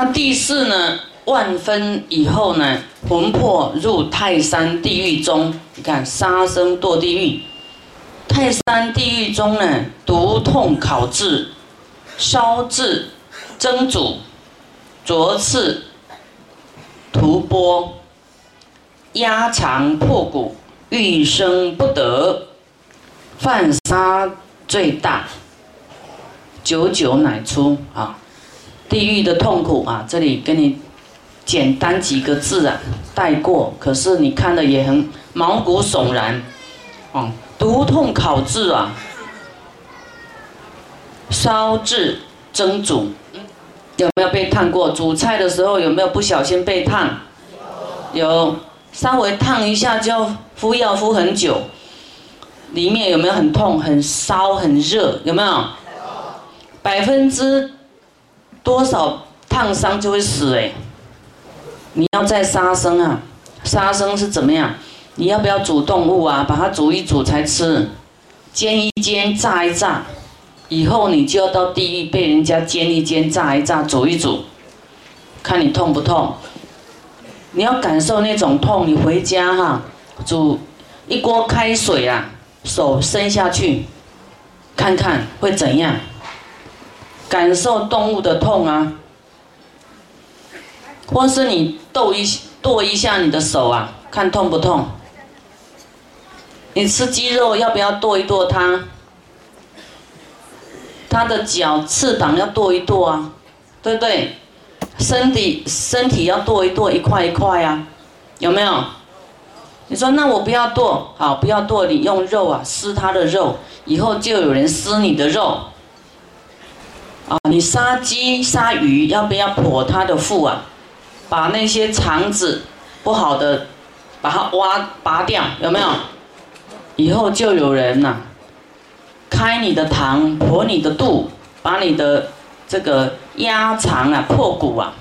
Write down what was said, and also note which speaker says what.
Speaker 1: 那第四呢？万分以后呢，魂魄入泰山地狱中。你看，杀生堕地狱。泰山地狱中呢，毒痛烤制，烧制，蒸煮，灼刺，涂剥，压肠破骨，欲生不得，犯杀最大，久久乃出啊！地狱的痛苦啊，这里跟你。简单几个字啊，带过。可是你看的也很毛骨悚然，哦，毒痛烤制啊，烧制蒸煮，有没有被烫过？煮菜的时候有没有不小心被烫？有，稍微烫一下就要敷药敷很久。里面有没有很痛、很烧、很热？有没有？百分之多少烫伤就会死哎？你要再杀生啊？杀生是怎么样？你要不要煮动物啊？把它煮一煮才吃，煎一煎，炸一炸，以后你就要到地狱被人家煎一煎，炸一炸，煮一煮，看你痛不痛？你要感受那种痛，你回家哈，煮一锅开水啊，手伸下去，看看会怎样？感受动物的痛啊！或是你剁一剁一下你的手啊，看痛不痛？你吃鸡肉要不要剁一剁它？它的脚、翅膀要剁一剁啊，对不对？身体身体要剁一剁，一块一块啊，有没有？你说那我不要剁，好，不要剁，你用肉啊撕它的肉，以后就有人撕你的肉。啊，你杀鸡杀鱼要不要剖它的腹啊？把那些肠子不好的，把它挖拔掉，有没有？以后就有人呐，开你的膛，破你的肚，把你的这个鸭肠啊、破骨啊，